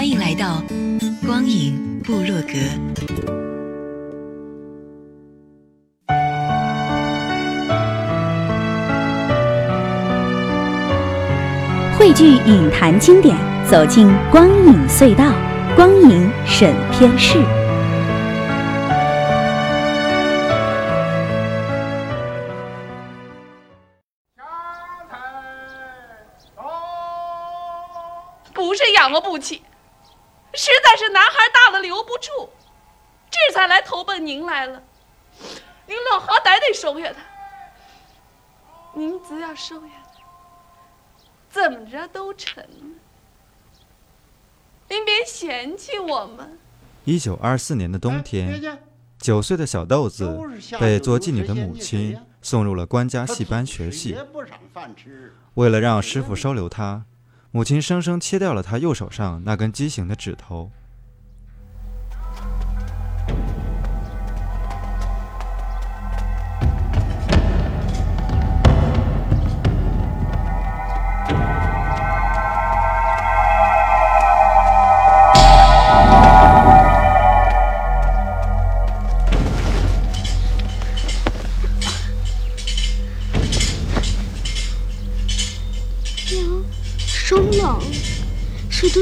欢迎来到。光影部落格，汇聚影坛经典，走进光影隧道，光影审片室。刚才哦不是养了不起。实在是男孩大了留不住，这才来投奔您来了。您老好歹得收下他。您只要收下他，怎么着都成。您别嫌弃我们。一九二四年的冬天，九岁的小豆子被做妓女的母亲送入了官家戏班学戏。为了让师傅收留他。母亲生生切掉了他右手上那根畸形的指头。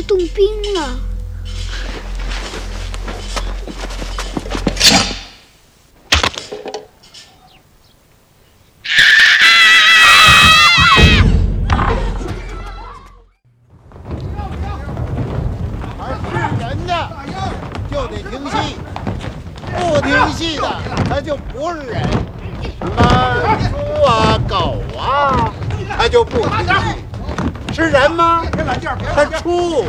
冻冰了。是人的就得听戏，不听戏的他就不是人。什么猪啊、狗啊，他就不听戏。是人吗？他畜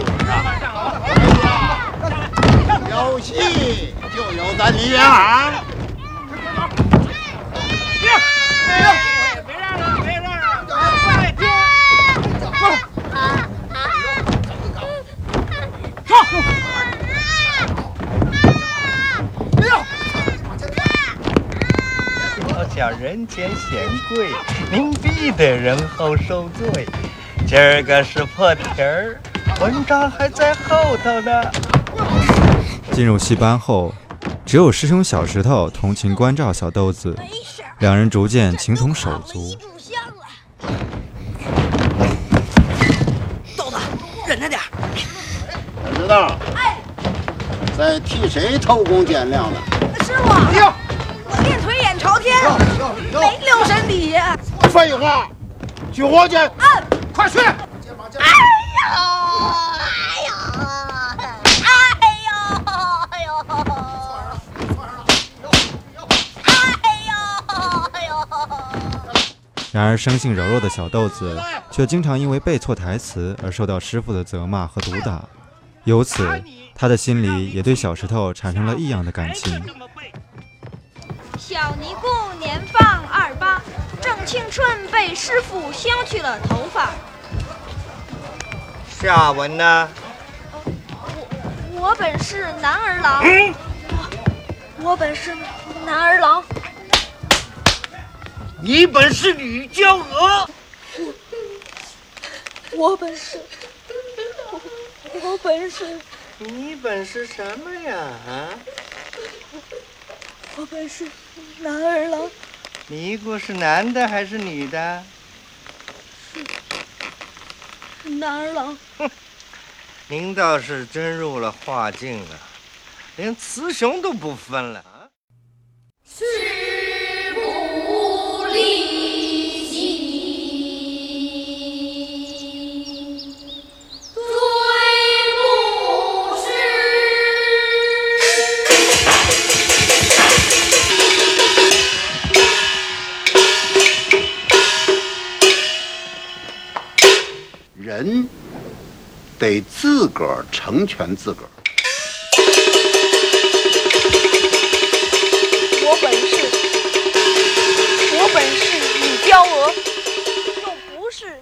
有戏就有咱梨园行。别别让了，别让了，快停！好叫人间显贵，您必得人后受罪。今儿个是破题儿，文章还在后头呢。进入戏班后，只有师兄小石头同情关照小豆子，两人逐渐情同手足。豆子，忍着点。小石头，哎，在替谁偷工减料呢？师傅，我练腿眼朝天，没留神底下。废话，去活去。嗯。快去！哎呦！哎呦！哎呦！哎呦！哎呦！哎呦！然而，生性柔弱的小豆子却经常因为背错台词而受到师傅的责骂和毒打，由此，他的心里也对小石头产生了异样的感情。小尼姑年方二八，正青春，被师傅削去了头发。下文呢？我我本是男儿郎，我本是男儿郎。你本是女娇娥，我本是，我本是。你本是什么呀？啊？我本是男儿郎。尼姑是男的还是女的？男儿郎，哼，您倒是真入了化境了，连雌雄都不分了得自个儿成全自个儿。我本是，我本是女娇娥，又不是。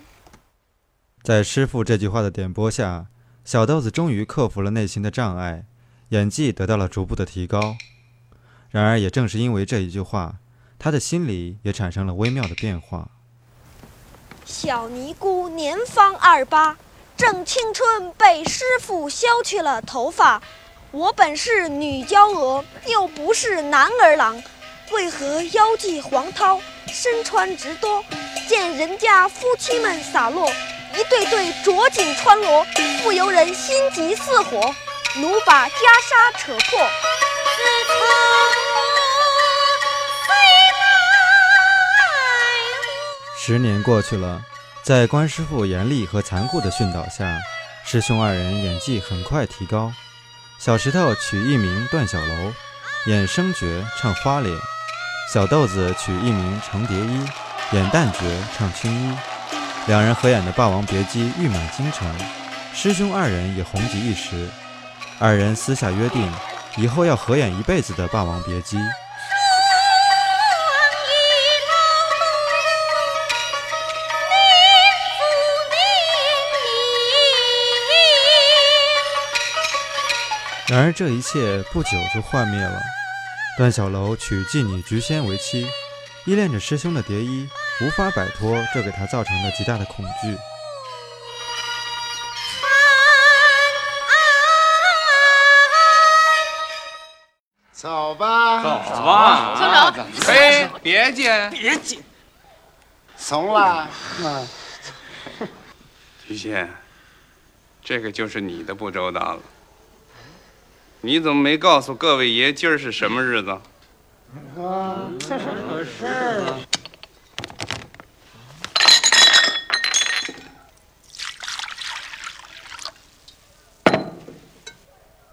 在师傅这句话的点拨下，小豆子终于克服了内心的障碍，演技得到了逐步的提高。然而，也正是因为这一句话，他的心里也产生了微妙的变化。小尼姑年方二八。正青春，被师傅削去了头发。我本是女娇娥，又不是男儿郎，为何腰系黄绦，身穿直多？见人家夫妻们洒落，一对对着锦穿罗，不由人心急似火，奴把袈裟扯破。十年过去了，在关师傅严厉和残酷的训导下，师兄二人演技很快提高。小石头取艺名段小楼，演生角唱花脸；小豆子取艺名程蝶衣，演旦角唱青衣。两人合演的《霸王别姬》誉满京城，师兄二人也红极一时。二人私下约定，以后要合演一辈子的《霸王别姬》。然而这一切不久就幻灭了。段小楼娶妓女菊仙为妻，依恋着师兄的蝶衣，无法摆脱这给他造成的极大的恐惧。走吧，走吧，村长，哎，别介，别介，怂了。菊仙，这个就是你的不周到了。你怎么没告诉各位爷今儿是什么日子？啊，这是可是。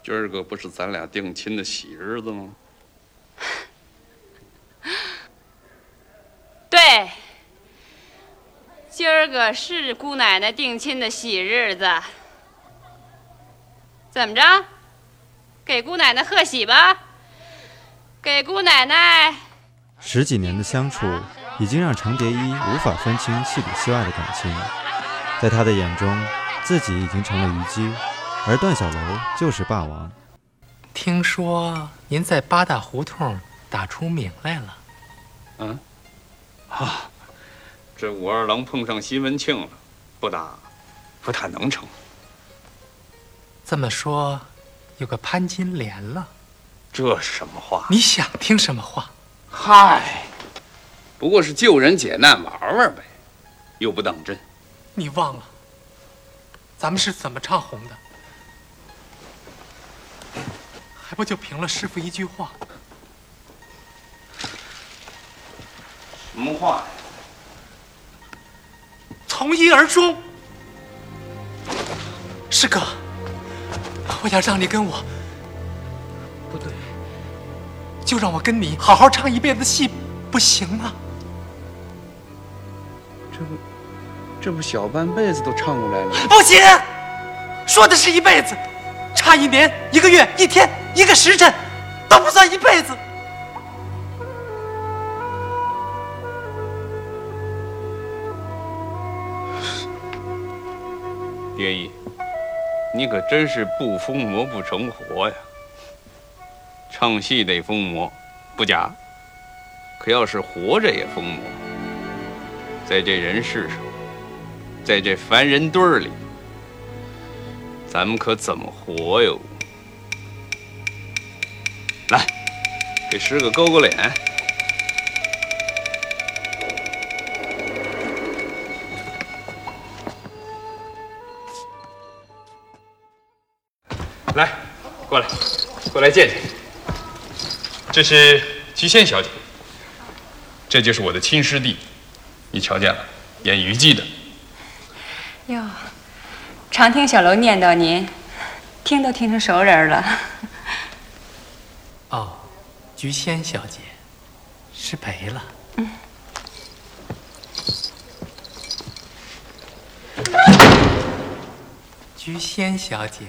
今儿个不是咱俩定亲的喜日子吗？对，今儿个是姑奶奶定亲的喜日子。怎么着？给姑奶奶贺喜吧！给姑奶奶。十几年的相处，已经让程蝶衣无法分清戏里戏外的感情。在他的眼中，自己已经成了虞姬，而段小楼就是霸王。听说您在八大胡同打出名来了。嗯，啊，这武二郎碰上西门庆了，不打，不太能成。这么说。有个潘金莲了，这是什么话？你想听什么话？嗨，不过是救人解难玩玩呗，又不当真。你忘了，咱们是怎么唱红的？还不就凭了师傅一句话？什么话呀？从一而终，师哥。我要让你跟我，不对，就让我跟你好好唱一辈子戏，不行吗？这不，这不小半辈子都唱过来了。不行，说的是一辈子，差一年、一个月、一天、一个时辰，都不算一辈子。蝶衣。你可真是不疯魔不成活呀！唱戏得疯魔，不假。可要是活着也疯魔，在这人世上，在这凡人堆里，咱们可怎么活哟？来，给师哥勾勾脸。来见见。这是菊仙小姐，这就是我的亲师弟，你瞧见了，演虞姬的。哟，常听小楼念叨您，听都听成熟人了。哦，菊仙小姐，失陪了。嗯。菊仙小姐。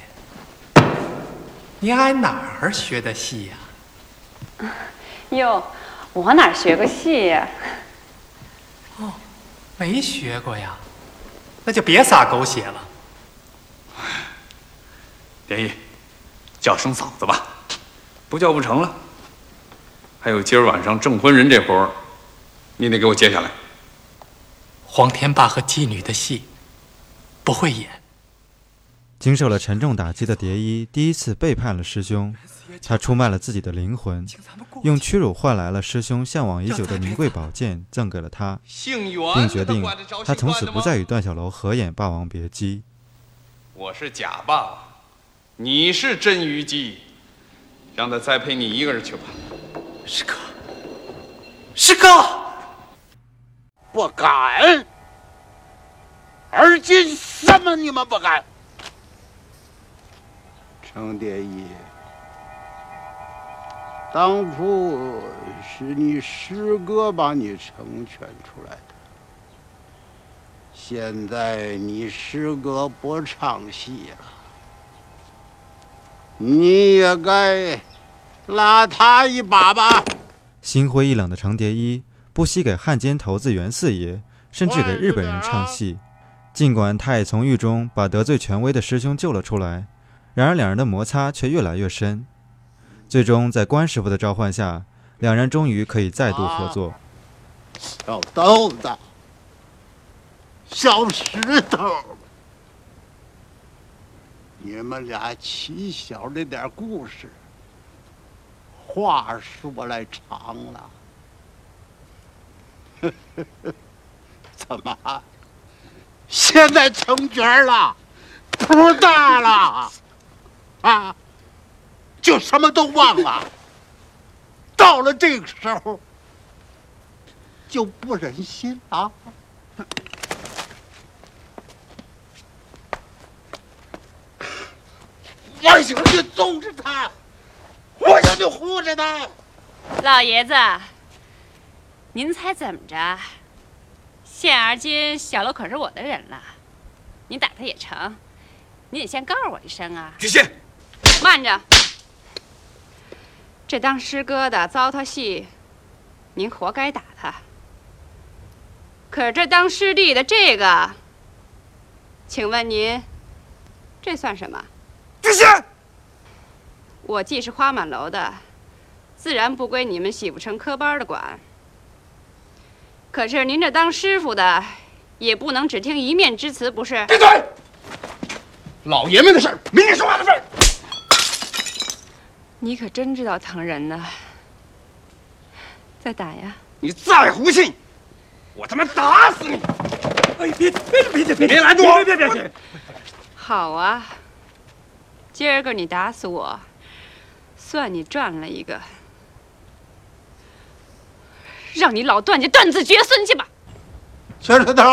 你挨哪儿学的戏呀？哟，我哪学过戏呀？哦，没学过呀。那就别撒狗血了。莲姨，叫声嫂子吧，不叫不成了。还有今儿晚上证婚人这活儿，你得给我接下来。黄天霸和妓女的戏不会演。经受了沉重打击的蝶衣第一次背叛了师兄，他出卖了自己的灵魂，用屈辱换来了师兄向往已久的名贵宝剑，赠给了他，并决定他从此不再与段小楼合演《霸王别姬》。我是假霸王，你是真虞姬，让他栽培你一个人去吧。师哥，师哥，不敢。而今什么你们不敢？程蝶衣，当初是你师哥把你成全出来的，现在你师哥不唱戏了，你也该。拉他一把吧！心灰意冷的程蝶衣不惜给汉奸头子袁四爷，甚至给日本人唱戏。尽管他也从狱中把得罪权威的师兄救了出来，然而两人的摩擦却越来越深。最终在关师傅的召唤下，两人终于可以再度合作。小豆子，小石头，你们俩起小那点故事。话说来长了，怎么？现在成角了，谱大了，啊，就什么都忘了。到了这个时候，就不忍心啊。我想去揍着他。我想就护着他，老爷子，您猜怎么着？现而今小楼可是我的人了，您打他也成，你得先告诉我一声啊。知县，慢着，这当师哥的糟蹋戏，您活该打他。可是这当师弟的这个，请问您，这算什么？这些。我既是花满楼的，自然不归你们洗不成科班的管。可是您这当师傅的，也不能只听一面之词，不是？闭嘴！老爷们的事儿，没你说话的份儿。你可真知道疼人呢。再打呀！你再胡信，我他妈打死你！哎，别别别别别别拦住我！别别别！好啊，今儿个你打死我。算你赚了一个，让你老段家断子绝孙去吧！小石头，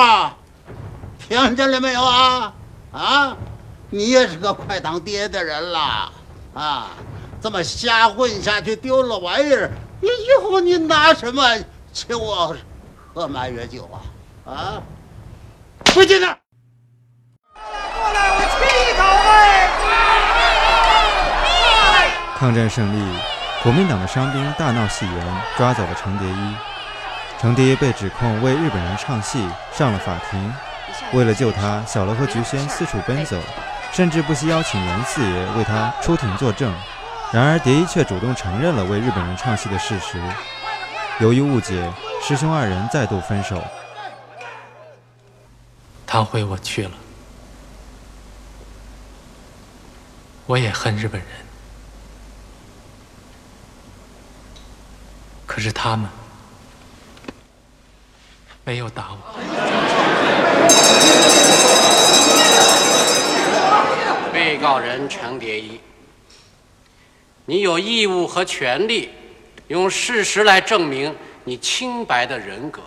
听见了没有啊？啊，你也是个快当爹的人了啊！这么瞎混下去，丢了玩意儿，你以后你拿什么请我喝满月酒啊？啊，回去呢！过来，我气头哎！抗战胜利，国民党的伤兵大闹戏园，抓走了程蝶衣。程蝶衣被指控为日本人唱戏，上了法庭。为了救他，小楼和菊仙四处奔走，甚至不惜邀请袁四爷为他出庭作证。然而蝶衣却主动承认了为日本人唱戏的事实。由于误解，师兄二人再度分手。堂会我去了，我也恨日本人。可是他们没有打我。被告人程蝶衣，你有义务和权利用事实来证明你清白的人格。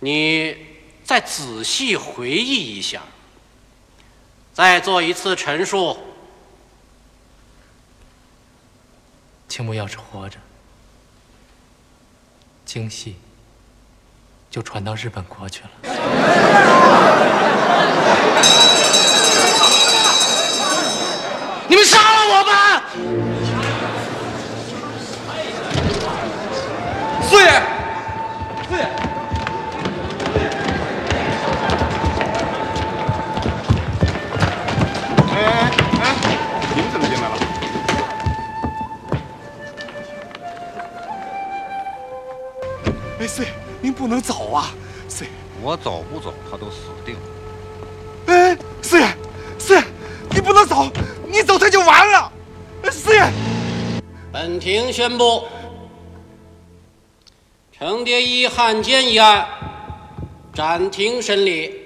你再仔细回忆一下，再做一次陈述。青木要是活着，京戏就传到日本国去了。你们杀了我吧。四爷。四爷。哎哎，你们怎么进来了？哎，四爷，您不能走啊，四爷，我走不走他都死定了。完了。四爷，本庭宣布，程蝶衣汉奸一案暂停审理。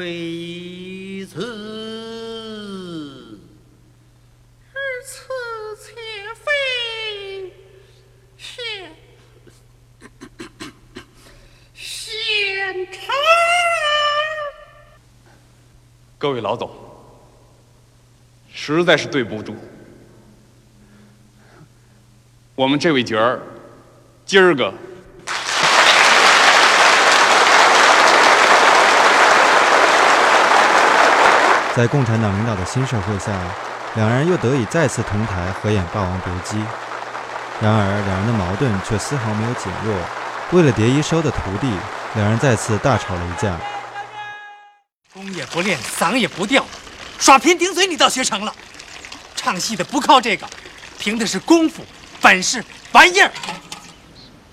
非此，而此且非现现成。各位老总，实在是对不住，我们这位角儿，今儿个。在共产党领导的新社会下，两人又得以再次同台合演《霸王别姬》。然而，两人的矛盾却丝毫没有减弱。为了蝶衣收的徒弟，两人再次大吵了一架。功也不练，嗓也不调，耍贫顶嘴你倒学成了。唱戏的不靠这个，凭的是功夫、本事、玩意儿，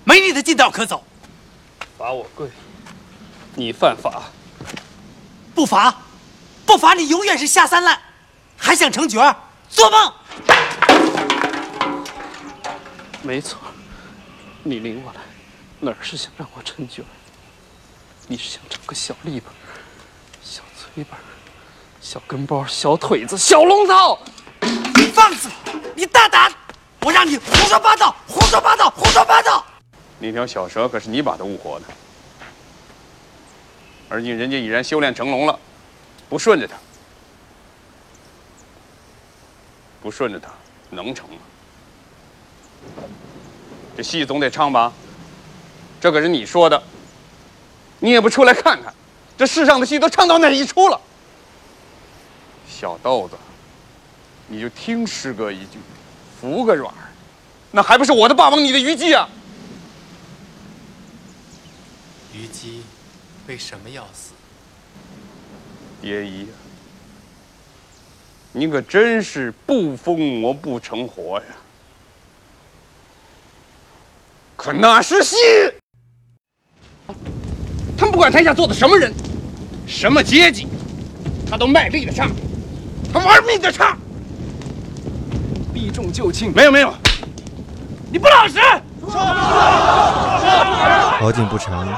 没你的近道可走。罚我跪，你犯法，不罚。不罚你永远是下三滥，还想成角儿？做梦！没错，你领我来，哪是想让我成角儿？你是想找个小立本、小崔本、小跟包、小腿子、小龙套？你放肆！你大胆！我让你胡说八道！胡说八道！胡说八道！那条小蛇可是你把它误活的，而今人家已然修炼成龙了。不顺着他，不顺着他，能成吗？这戏总得唱吧？这可是你说的，你也不出来看看，这世上的戏都唱到哪一出了？小豆子，你就听师哥一句，服个软儿，那还不是我的霸王，你的虞姬啊？虞姬为什么要死？蝶衣，你可真是不疯魔不成活呀！可那是戏，他们不管台下坐的什么人，什么阶级，他都卖力的唱，他玩命的唱，避重就轻。没有没有，你不老实！好景不长，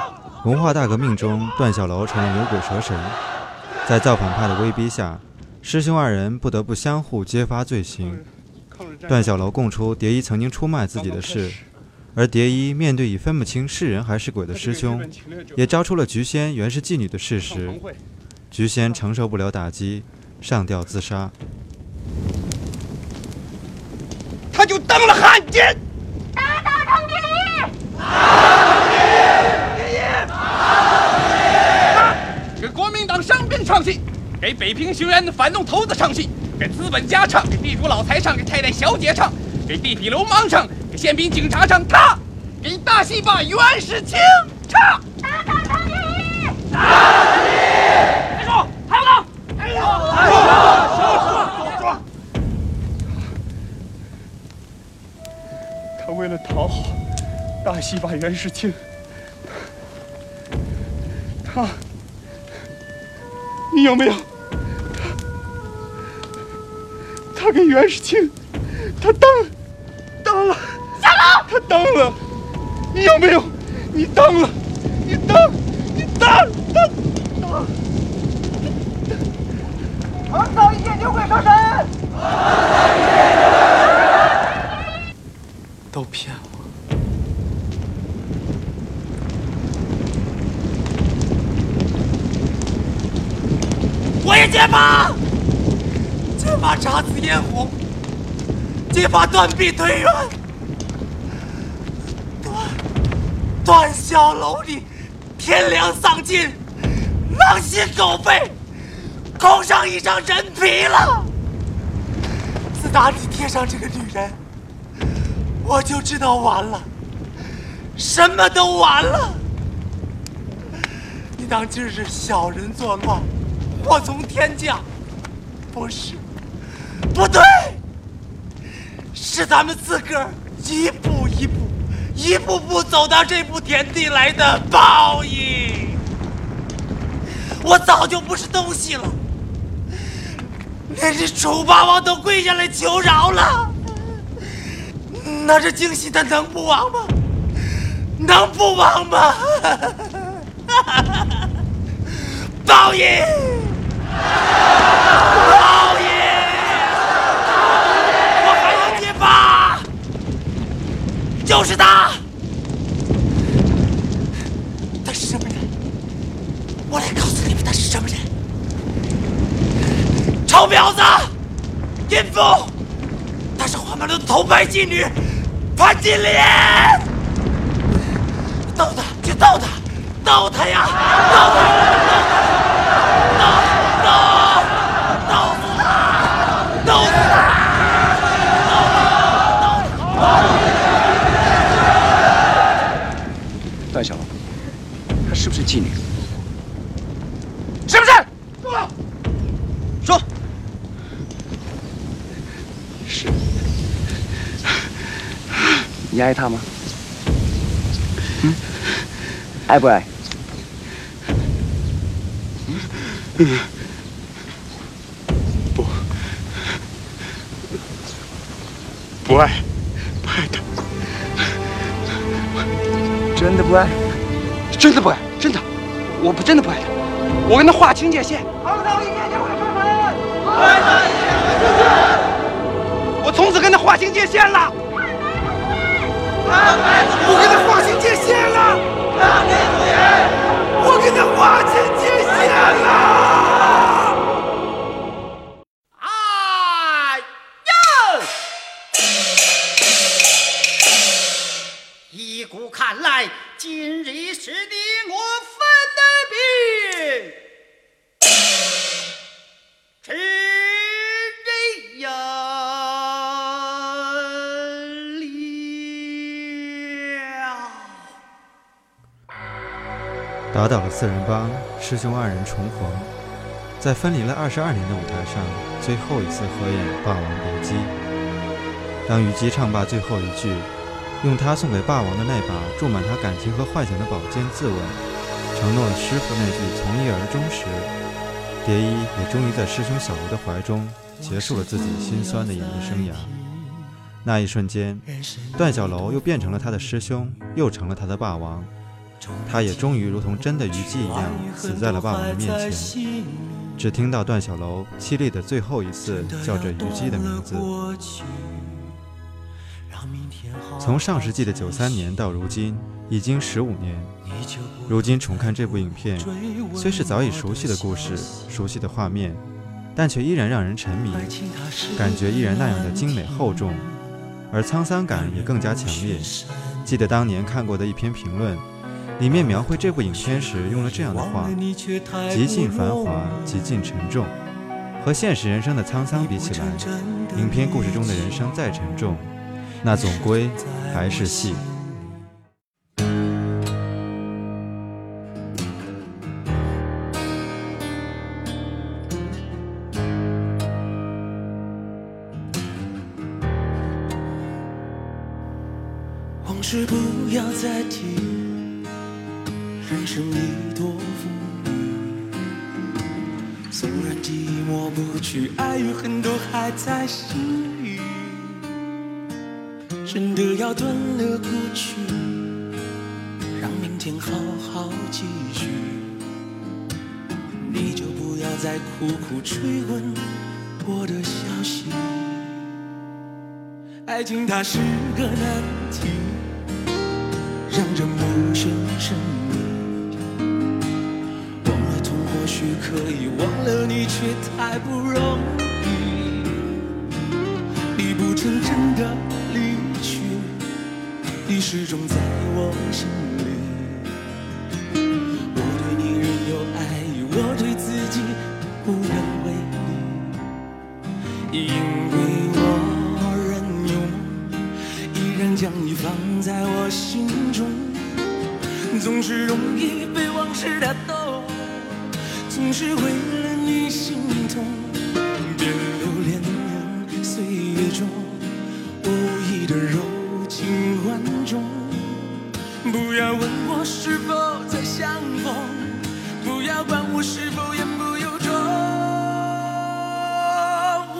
文化大革命中，段小楼成了牛鬼蛇神。在造反派的威逼下，师兄二人不得不相互揭发罪行。段小楼供出蝶衣曾经出卖自己的事，而蝶衣面对已分不清是人还是鬼的师兄，也招出了菊仙原是妓女的事实。菊仙承受不了打击，上吊自杀。他就当了汉奸。打倒程蝶衣！唱戏，给北平学员的反动头子唱戏，给资本家唱，给地主老财唱，给太太小姐唱，给地痞流氓唱，给宪兵警察唱，他给大戏霸袁世清唱。打倒程蝶衣！打倒别说，还有呢？还有，还有，说说说。他为了讨好大戏霸袁世清，他。你有没有？他他跟袁世清，他当当了。小龙，他当了。你有没有？你当了。你当，你当当当。横扫一切牛鬼蛇神。都骗我。揭发，揭发姹紫嫣红，揭发断臂推冤，段段小楼里天良丧尽，狼心狗肺，扣上一张人皮了。自打你贴上这个女人，我就知道完了，什么都完了。你当今日小人作乱，祸从天降？不是，不对，是咱们自个儿一步一步、一步步走到这步田地来的报应。我早就不是东西了。连这楚霸王都跪下来求饶了，那这京西他能不亡吗？能不亡吗？报应！报应！我还要结疤，就是他，他是什么人？我来告诉你们，他是什么人。臭婊子，淫妇，她是花满楼的头牌妓女潘金莲。斗他，就斗他，斗他呀，斗他，斗他，斗，斗，斗死他，斗死他，段小楼，她是不是妓女？是不是？说是。你爱他吗？嗯，爱不爱？嗯，不，不爱，不爱他。真的不爱？真的不爱？真的，我不真的不爱他，我跟他划清界限。堂堂一剑就会出神，我从此跟他划清界限了。我跟他划清界限了，我跟他划清界限了。哎呀！依古看来，今日是你打倒了四人帮，师兄二人重逢，在分离了二十二年的舞台上，最后一次合演《霸王别姬》。当虞姬唱罢最后一句，用他送给霸王的那把注满他感情和幻想的宝剑自刎，承诺了师傅那句从一而终时，蝶衣也终于在师兄小楼的怀中结束了自己心酸的演艺生涯。那一瞬间，段小楼又变成了他的师兄，又成了他的霸王。他也终于如同真的虞姬一样，死在了霸王的面前。只听到段小楼凄厉的最后一次叫着虞姬的名字。从上世纪的九三年到如今，已经十五年。如今重看这部影片，虽是早已熟悉的故事、熟悉的画面，但却依然让人沉迷，感觉依然那样的精美厚重，而沧桑感也更加强烈。记得当年看过的一篇评论。里面描绘这部影片时用了这样的话：极尽繁华，极尽沉重。和现实人生的沧桑比起来，影片故事中的人生再沉重，那总归还是戏。往事不要再提。人生已多风雨，纵然寂寞不去，爱与恨都还在心里。真的要断了过去，让明天好好继续。你就不要再苦苦追问我的消息。爱情它是个难题，让这陌生生命。许可以忘了你，却太不容易。你不曾真的离去，你始终在我心里。是为了你心痛，别留恋岁月中我无意的柔情万种。不要问我是否再相逢，不要管我是否言不由衷，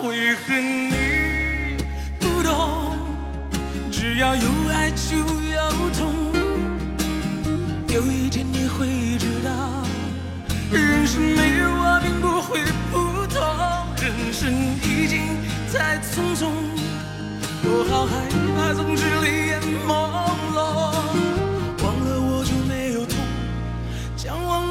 为何你不懂？只要有爱就有痛。有一天你会知道，人生没有我并不会不同，人生已经太匆匆，我好害怕总是泪眼朦胧，忘了我就没有痛，将往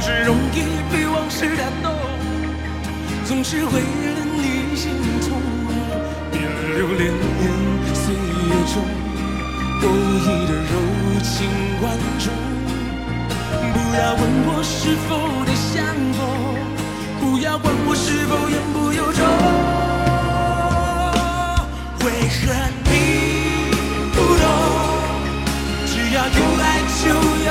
总是容易被往事打动，总是为了你心痛。别留恋岁月中我无意的柔情万种。不要问我是否得相逢，不要管我是否言不由衷。为何你不懂？只要有爱就有